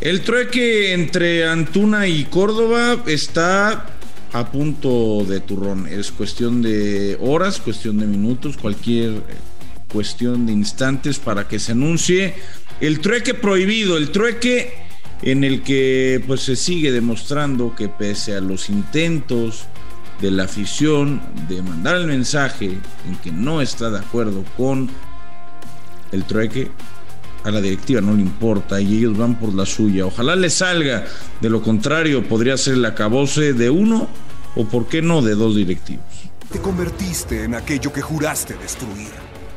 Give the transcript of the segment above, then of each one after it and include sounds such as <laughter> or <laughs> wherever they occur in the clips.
El trueque entre Antuna y Córdoba está a punto de turrón. Es cuestión de horas, cuestión de minutos, cualquier eh, cuestión de instantes para que se anuncie el trueque prohibido, el trueque en el que pues se sigue demostrando que pese a los intentos de la afición de mandar el mensaje en que no está de acuerdo con el trueque, a la directiva no le importa y ellos van por la suya. Ojalá le salga, de lo contrario podría ser el acabose de uno o por qué no de dos directivos. Te convertiste en aquello que juraste destruir.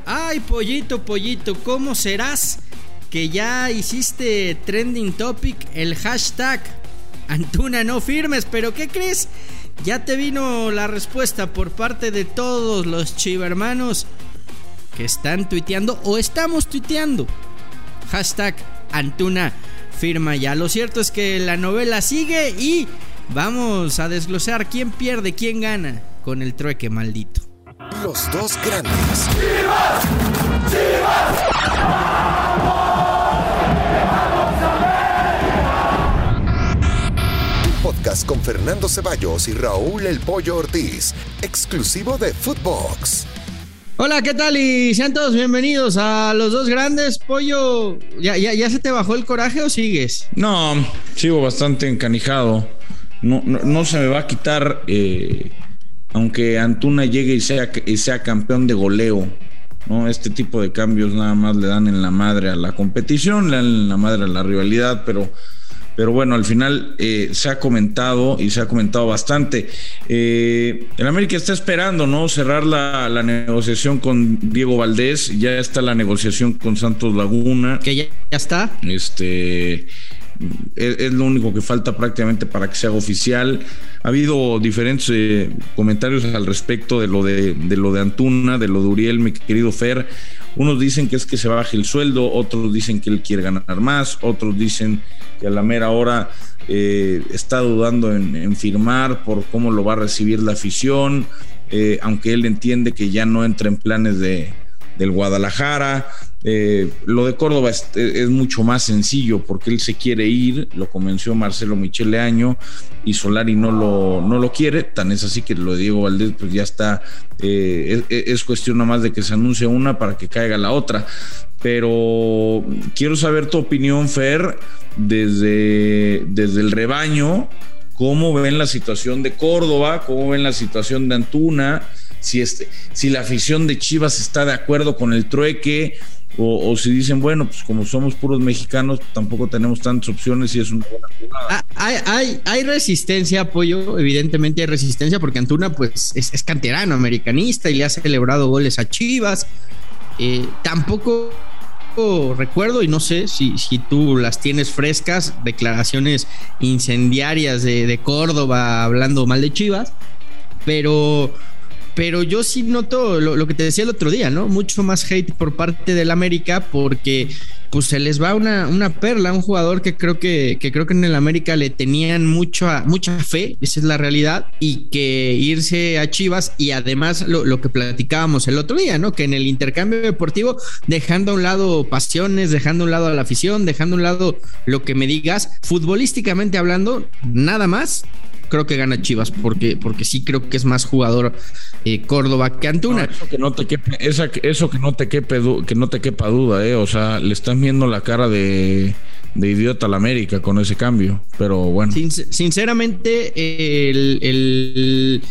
Ay, pollito, pollito, ¿cómo serás que ya hiciste trending topic el hashtag Antuna no firmes? Pero ¿qué crees? Ya te vino la respuesta por parte de todos los chivermanos que están tuiteando o estamos tuiteando. Hashtag Antuna firma ya. Lo cierto es que la novela sigue y vamos a desglosar quién pierde, quién gana con el trueque maldito. Los dos grandes. podcast con Fernando Ceballos y Raúl El Pollo Ortiz, exclusivo de Footbox. Hola, ¿qué tal? Y sean todos bienvenidos a los dos grandes. Pollo, ¿ya, ya, se te bajó el coraje o sigues? No, sigo bastante encanijado. No, no, se me va a quitar, eh, aunque Antuna llegue y sea, y sea campeón de goleo. ¿no? Este tipo de cambios nada más le dan en la madre a la competición, le dan en la madre a la rivalidad, pero pero bueno, al final eh, se ha comentado y se ha comentado bastante. Eh, el América está esperando, ¿no? Cerrar la, negociación con Diego Valdés, ya está la negociación con Santos Laguna. Que ya, está. Este es, lo único que falta prácticamente para que se haga oficial. Ha habido diferentes eh, comentarios al respecto de lo de, de, lo de Antuna, de lo de Uriel, mi querido Fer. Unos dicen que es que se baje el sueldo, otros dicen que él quiere ganar más, otros dicen que a la mera hora eh, está dudando en, firmar por cómo lo va a recibir la afición, eh, aunque él entiende que ya no entra en planes de, del Guadalajara. Eh, lo de Córdoba es, mucho más sencillo porque él se quiere ir, lo convenció Marcelo Michele Año y Solari no lo, no lo quiere, tan es así que lo de Diego Valdés pues ya está, es, es, cuestión nada más de que se anuncie una para que caiga la otra. Pero quiero saber tu opinión, Fer, desde, desde el rebaño, cómo ven la situación de Córdoba, cómo ven la situación de Antuna, si, este, si la afición de Chivas está de acuerdo con el trueque. O, si dicen, bueno, pues como somos puros mexicanos, tampoco tenemos tantas opciones y es una buena jugada. Ah, hay, hay, resistencia, apoyo, evidentemente hay resistencia, porque Antuna pues es, canterano, americanista y le ha celebrado goles a Chivas. Eh, tampoco recuerdo y no sé si, si tú las tienes frescas, declaraciones incendiarias de, de Córdoba hablando mal de Chivas, pero pero yo sí noto lo, que te decía el otro día, ¿no? Mucho más hate por parte del América porque pues se les va una, una perla, un jugador que creo que, que creo que en el América le tenían mucha fe, esa es la realidad, y que irse a Chivas y además lo, lo, que platicábamos el otro día, ¿no? Que en el intercambio deportivo, dejando a un lado pasiones, dejando a un lado a la afición, dejando a un lado lo que me digas, futbolísticamente hablando, nada más, creo que gana Chivas, porque, porque sí creo que es más jugador eh, Córdoba que Antuna. eso que no te quepe, eso que no te quepe, que no te quepa duda, eh. O sea, le están viendo la cara de, de idiota a la América con ese cambio. Pero bueno. sinceramente, el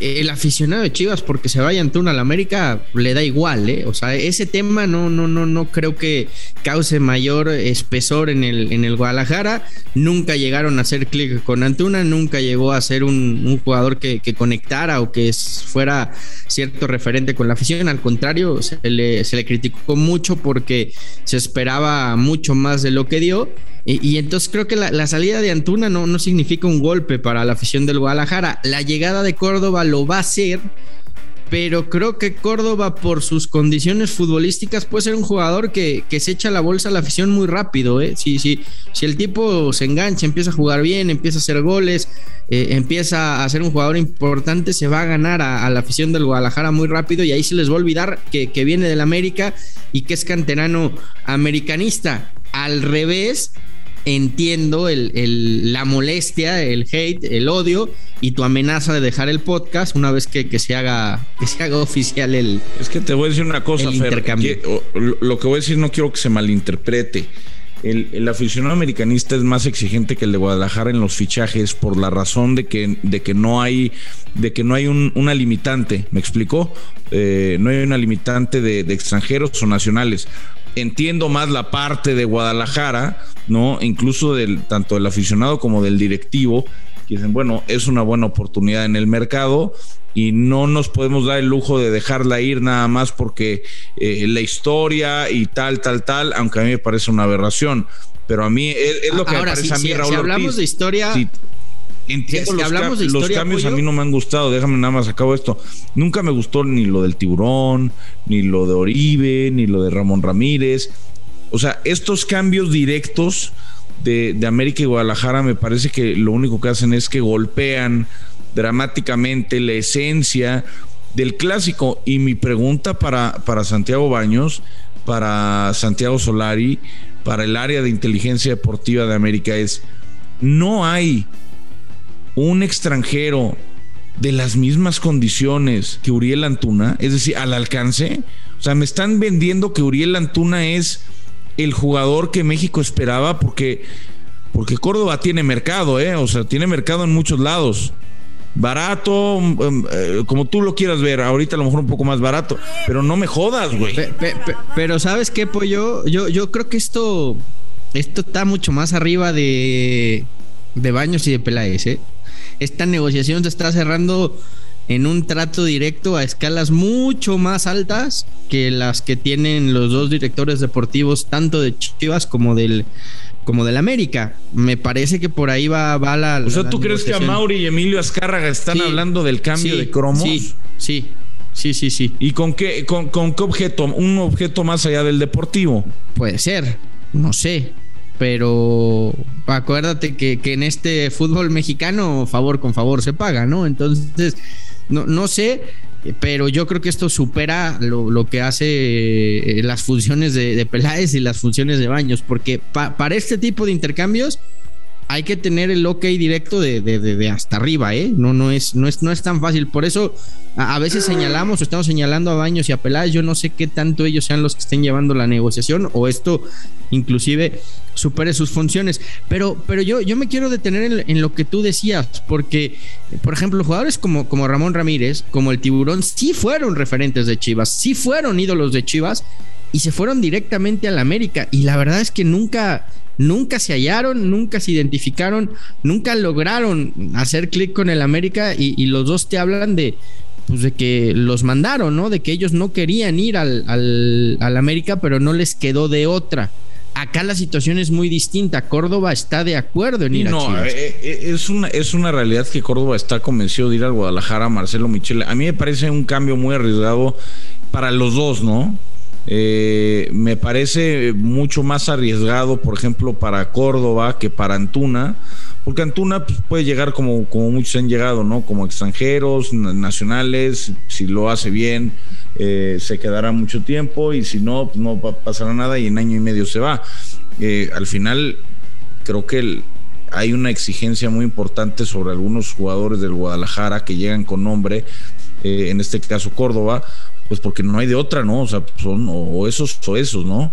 el aficionado de Chivas porque se vaya Antuna a la América le da igual, ¿eh? O sea, ese tema no, no, no, no creo que cause mayor espesor en el, en el Guadalajara. Nunca llegaron a hacer clic con Antuna, nunca llegó a ser un, jugador que, conectara o que fuera cierto referente con la afición. Al contrario, se le, se le criticó mucho porque se esperaba mucho más de lo que dio. Y, entonces creo que la, salida de Antuna no, no significa un golpe para la afición del Guadalajara. La llegada de Córdoba lo va a hacer, pero creo que Córdoba por sus condiciones futbolísticas puede ser un jugador que, se echa la bolsa a la afición muy rápido. ¿eh? Si, si, si el tipo se engancha, empieza a jugar bien, empieza a hacer goles, eh, empieza a ser un jugador importante, se va a ganar a, la afición del Guadalajara muy rápido y ahí se les va a olvidar que, que viene del América y que es canterano americanista. Al revés, entiendo el, la molestia, el hate, el odio y tu amenaza de dejar el podcast una vez que, se, haga, que se haga oficial el. Es que te voy a decir una cosa, Fer, lo que voy a decir no quiero que se malinterprete. El, aficionado americanista es más exigente que el de Guadalajara en los fichajes por la razón de que, de que no hay, de que no hay una limitante, ¿me explicó? Eh, no hay una limitante de, extranjeros o nacionales. Entiendo más la parte de Guadalajara, ¿no? Incluso del, tanto del aficionado como del directivo, que dicen, bueno, es una buena oportunidad en el mercado, y no nos podemos dar el lujo de dejarla ir nada más porque eh, la historia y tal, tal, tal, aunque a mí me parece una aberración. Pero a mí es, lo que me parece a mí, Raúl. Si hablamos de historia. Entiendo los, hablamos de los cambios a mí no me han gustado, déjame nada más acabo esto. Nunca me gustó ni lo del tiburón, ni lo de Oribe, ni lo de Ramón Ramírez. O sea, estos cambios directos de, de América y Guadalajara me parece que lo único que hacen es que golpean dramáticamente la esencia del clásico. Y mi pregunta para, para Santiago Baños, para Santiago Solari, para el área de inteligencia deportiva de América es, no hay un extranjero de las mismas condiciones que Uriel Antuna, es decir, al alcance. O sea, me están vendiendo que Uriel Antuna es el jugador que México esperaba porque, porque Córdoba tiene mercado, ¿eh? O sea, tiene mercado en muchos lados barato, em, eh, como tú lo quieras ver, ahorita a lo mejor un poco más barato, pero no me jodas, güey. pero ¿sabes qué, Pollo? Yo, yo creo que esto, esto está mucho más arriba de, de Baños y de Peláez, ¿eh? Esta negociación se está cerrando en un trato directo a escalas mucho más altas que las que tienen los dos directores deportivos, tanto de Chivas como del como del América. Me parece que por ahí va, va la. O sea, ¿tú crees que a Mauri y Emilio Azcárraga están hablando del cambio de cromos? Sí, sí. Sí, sí, sí. ¿Y con qué, con, qué objeto? ¿Un objeto más allá del deportivo? Puede ser, no sé. Pero acuérdate que, que en este fútbol mexicano favor con favor se paga, ¿no? Entonces, no, no sé pero yo creo que esto supera lo, que hace eh, las funciones de, de, Peláez y las funciones de Baños, porque para este tipo de intercambios hay que tener el ok directo de, de, hasta arriba, ¿eh? No, no, es, no, es, no es tan fácil. Por eso a, veces señalamos o estamos señalando a Baños y a Peláez. Yo no sé qué tanto ellos sean los que estén llevando la negociación o esto inclusive supere sus funciones. Pero, pero yo, yo me quiero detener en, lo que tú decías, porque, por ejemplo, jugadores como, como Ramón Ramírez, como el Tiburón, sí fueron referentes de Chivas, sí fueron ídolos de Chivas y se fueron directamente a la América. Y la verdad es que nunca, nunca se hallaron, nunca se identificaron, nunca lograron hacer clic con el América y, los dos te hablan de, pues de que los mandaron, ¿no? De que ellos no querían ir al, al América, pero no les quedó de otra. Acá la situación es muy distinta. Córdoba está de acuerdo en ir no, a Chivas. Eh, eh, es una, es una realidad que Córdoba está convencido de ir al Guadalajara, Marcelo Michele. A mí me parece un cambio muy arriesgado para los dos, ¿no? Eh, me parece mucho más arriesgado, por ejemplo, para Córdoba que para Antuna, porque Antuna pues, puede llegar como, como muchos han llegado, ¿no? Como extranjeros, nacionales, si lo hace bien eh, se quedará mucho tiempo y si no, pues no pasará nada y en año y medio se va. Eh, al final, creo que hay una exigencia muy importante sobre algunos jugadores del Guadalajara que llegan con nombre, eh, en este caso Córdoba, pues porque no hay de otra, ¿no? O sea, son o esos o esos, ¿no?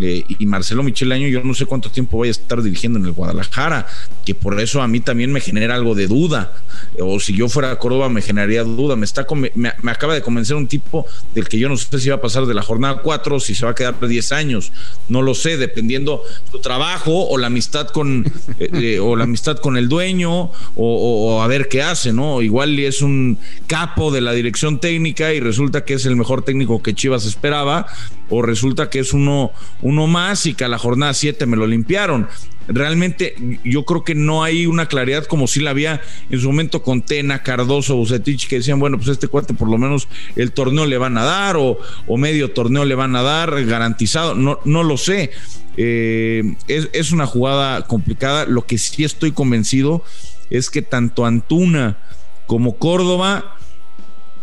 Eh, y Marcelo Michel Año, yo no sé cuánto tiempo voy a estar dirigiendo en el Guadalajara, que por eso a mí también me genera algo de duda. O si yo fuera a Córdoba me generaría duda. Me, está, me, acaba de convencer un tipo del que yo no sé si va a pasar de la jornada 4 o si se va a quedar por 10 años. No lo sé, dependiendo su trabajo o la amistad con, <laughs> eh, eh, o la amistad con el dueño o, a ver qué hace, ¿no? Igual es un capo de la dirección técnica y resulta que es el mejor técnico que Chivas esperaba o resulta que es uno uno más y que a la jornada 7 me lo limpiaron. Realmente yo creo que no hay una claridad como si la había en su momento con Tena, Cardoso, Bucetich, que decían, bueno, pues este cuate por lo menos el torneo le van a dar o, medio torneo le van a dar garantizado, no, no lo sé. Eh, es, es una jugada complicada. Lo que sí estoy convencido es que tanto Antuna como Córdoba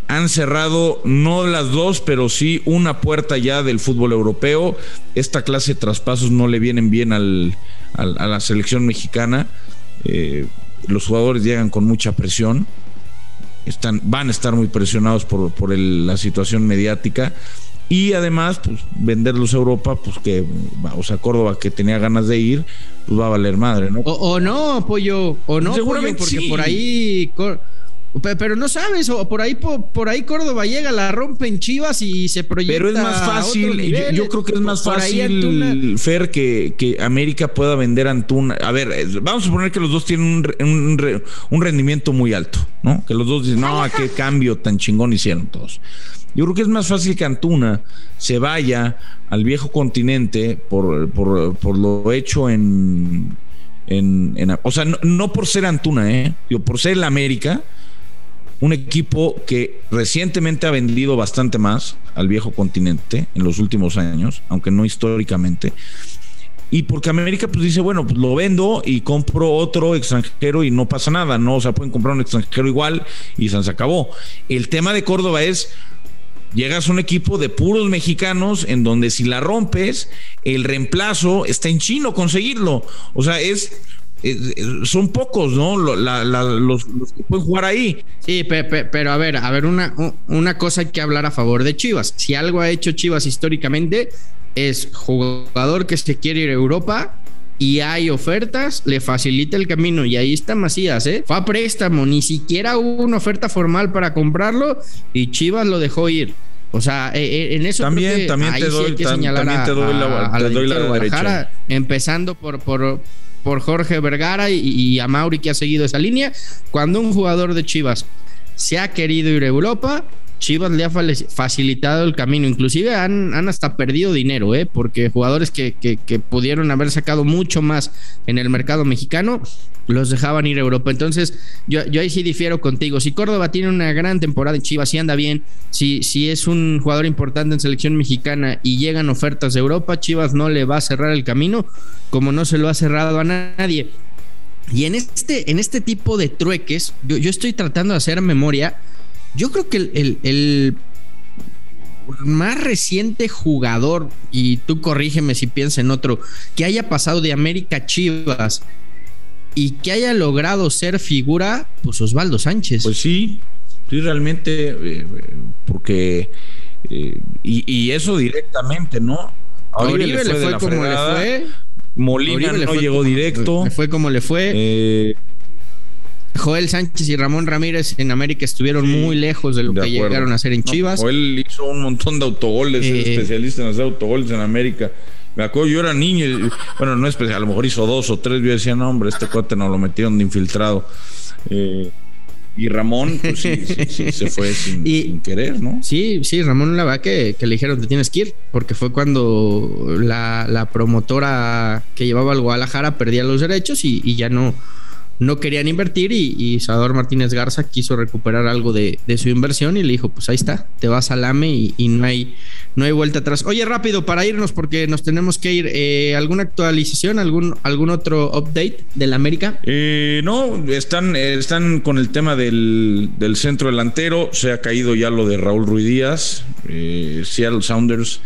han cerrado no las dos, pero sí una puerta ya del fútbol europeo. Esta clase de traspasos no le vienen bien al, a, la selección mexicana. Eh, los jugadores llegan con mucha presión. Están, van a estar muy presionados por, por la situación mediática y además pues venderlos a Europa pues que o sea Córdoba que tenía ganas de ir pues va a valer madre no o, no pollo o no seguramente porque por ahí pero no sabes, o por ahí por, ahí Córdoba llega, la rompe en Chivas y se proyecta. Pero es más fácil, yo, creo que es más fácil, Fer, que, que, América pueda vender Antuna. A ver, vamos a suponer que los dos tienen un, un, rendimiento muy alto, ¿no? Que los dos dicen, no, qué cambio tan chingón hicieron todos. Yo creo que es más fácil que Antuna se vaya al viejo continente por, por, por lo hecho en, en, O sea, no, por ser Antuna, ¿eh? Digo, por ser el América un equipo que recientemente ha vendido bastante más al viejo continente en los últimos años, aunque no históricamente. Y porque América pues dice, bueno, pues lo vendo y compro otro extranjero y no pasa nada, ¿no? O sea, pueden comprar un extranjero igual y se acabó. El tema de Córdoba es, llegas a un equipo de puros mexicanos en donde si la rompes, el reemplazo está en chino conseguirlo. O sea, es eh, eh, son pocos, ¿no? los, que pueden jugar ahí. Sí, pero a ver, a ver, una, una cosa hay que hablar a favor de Chivas. Si algo ha hecho Chivas históricamente es jugador que se quiere ir a Europa y hay ofertas, le facilita el camino. Y ahí está Macías, ¿eh? Fue a préstamo, ni siquiera hubo una oferta formal para comprarlo y Chivas lo dejó ir. O sea, eh, en eso también, también te doy, también te doy la, te doy la derecha. Empezando por, por, por Jorge Vergara y, a Mauri que ha seguido esa línea. Cuando un jugador de Chivas se ha querido ir a Europa, Chivas le ha facilitado el camino. Inclusive han, han hasta perdido dinero, ¿eh? porque jugadores que, que, pudieron haber sacado mucho más en el mercado mexicano los dejaban ir a Europa. Entonces, yo, yo ahí sí difiero contigo. Si Córdoba tiene una gran temporada en Chivas, si anda bien, si, si es un jugador importante en selección mexicana y llegan ofertas de Europa, Chivas no le va a cerrar el camino como no se lo ha cerrado a nadie. Y en este, en este tipo de trueques, yo, yo estoy tratando de hacer memoria. Yo creo que el, el, más reciente jugador, y tú corrígeme si piensas en otro, que haya pasado de América Chivas y que haya logrado ser figura, pues Osvaldo Sánchez. Pues sí, sí, realmente, eh, porque, eh, y, eso directamente, ¿no? A Oribe, le fue, como le fue. Molina no llegó directo. Le fue como le fue. Eh, Joel Sánchez y Ramón Ramírez en América estuvieron muy lejos de lo que llegaron a hacer en Chivas. Joel hizo un montón de autogoles, especialista en hacer autogoles en América. Me acuerdo, yo era niño, y, bueno, no especial, a lo mejor hizo dos o tres, yo decía, no, hombre, este cuate no lo metieron de infiltrado. Eh, y Ramón, pues sí, sí, se fue <laughs> sin, querer, ¿no? Sí, sí, Ramón la verdad que, que, le dijeron te tienes que ir, porque fue cuando la, la promotora que llevaba al Guadalajara perdía los derechos y, y ya no, no querían invertir y, Salvador Martínez Garza quiso recuperar algo de, su inversión y le dijo, pues ahí está, te vas al AME y, no, hay, no hay vuelta atrás. Oye, rápido, para irnos porque nos tenemos que ir, eh, ¿alguna actualización, algún, algún otro update del América? Eh, no, están, están con el tema del, centro delantero, se ha caído ya lo de Raúl Ruiz Díaz, eh, Seattle Sounders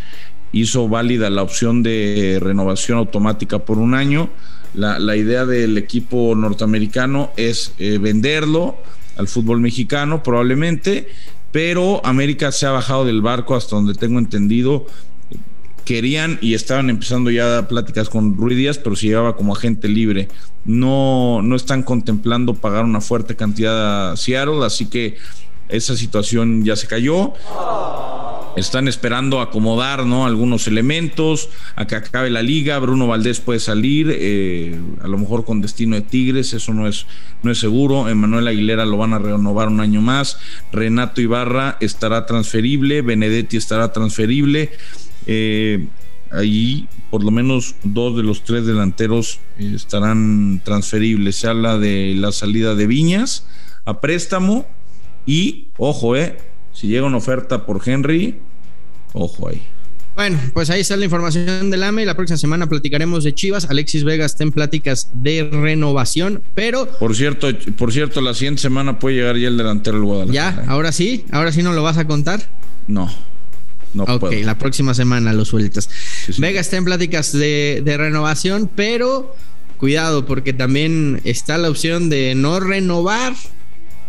hizo válida la opción de renovación automática por un año la, idea del equipo norteamericano es eh, venderlo al fútbol mexicano probablemente, pero América se ha bajado del barco hasta donde tengo entendido. Querían y estaban empezando ya pláticas con Ruiz Díaz, pero se llevaba como agente libre. No, no están contemplando pagar una fuerte cantidad a Seattle, así que esa situación ya se cayó. Están esperando acomodar ¿no? algunos elementos, a que acabe la liga. Bruno Valdés puede salir, eh, a lo mejor con destino de Tigres, eso no es, no es seguro. Emanuel Aguilera lo van a renovar un año más. Renato Ibarra estará transferible, Benedetti estará transferible. Eh, ahí por lo menos dos de los tres delanteros eh, estarán transferibles. Se habla de la salida de Viñas a préstamo y, ojo, eh, si llega una oferta por Henry, ojo ahí. Bueno, pues ahí está la información del AME. La próxima semana platicaremos de Chivas. Alexis Vega está en pláticas de renovación, pero. Por cierto, por cierto, la siguiente semana puede llegar ya el delantero del Guadalajara. Ya, ahora sí, ahora sí no lo vas a contar. No. No ok, la próxima semana lo sueltas. Vega está en pláticas de, de renovación, pero cuidado porque también está la opción de no renovar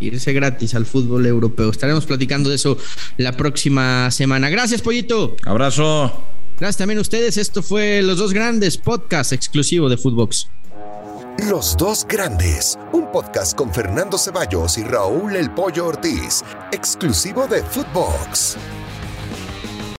irse gratis al fútbol europeo. Estaremos platicando de eso la próxima semana. Gracias, Pollito. Abrazo. Gracias también a ustedes. Esto fue Los Dos Grandes, podcast exclusivo de Footbox. Los Dos Grandes, un podcast con Fernando Ceballos y Raúl El Pollo Ortiz, exclusivo de Footbox.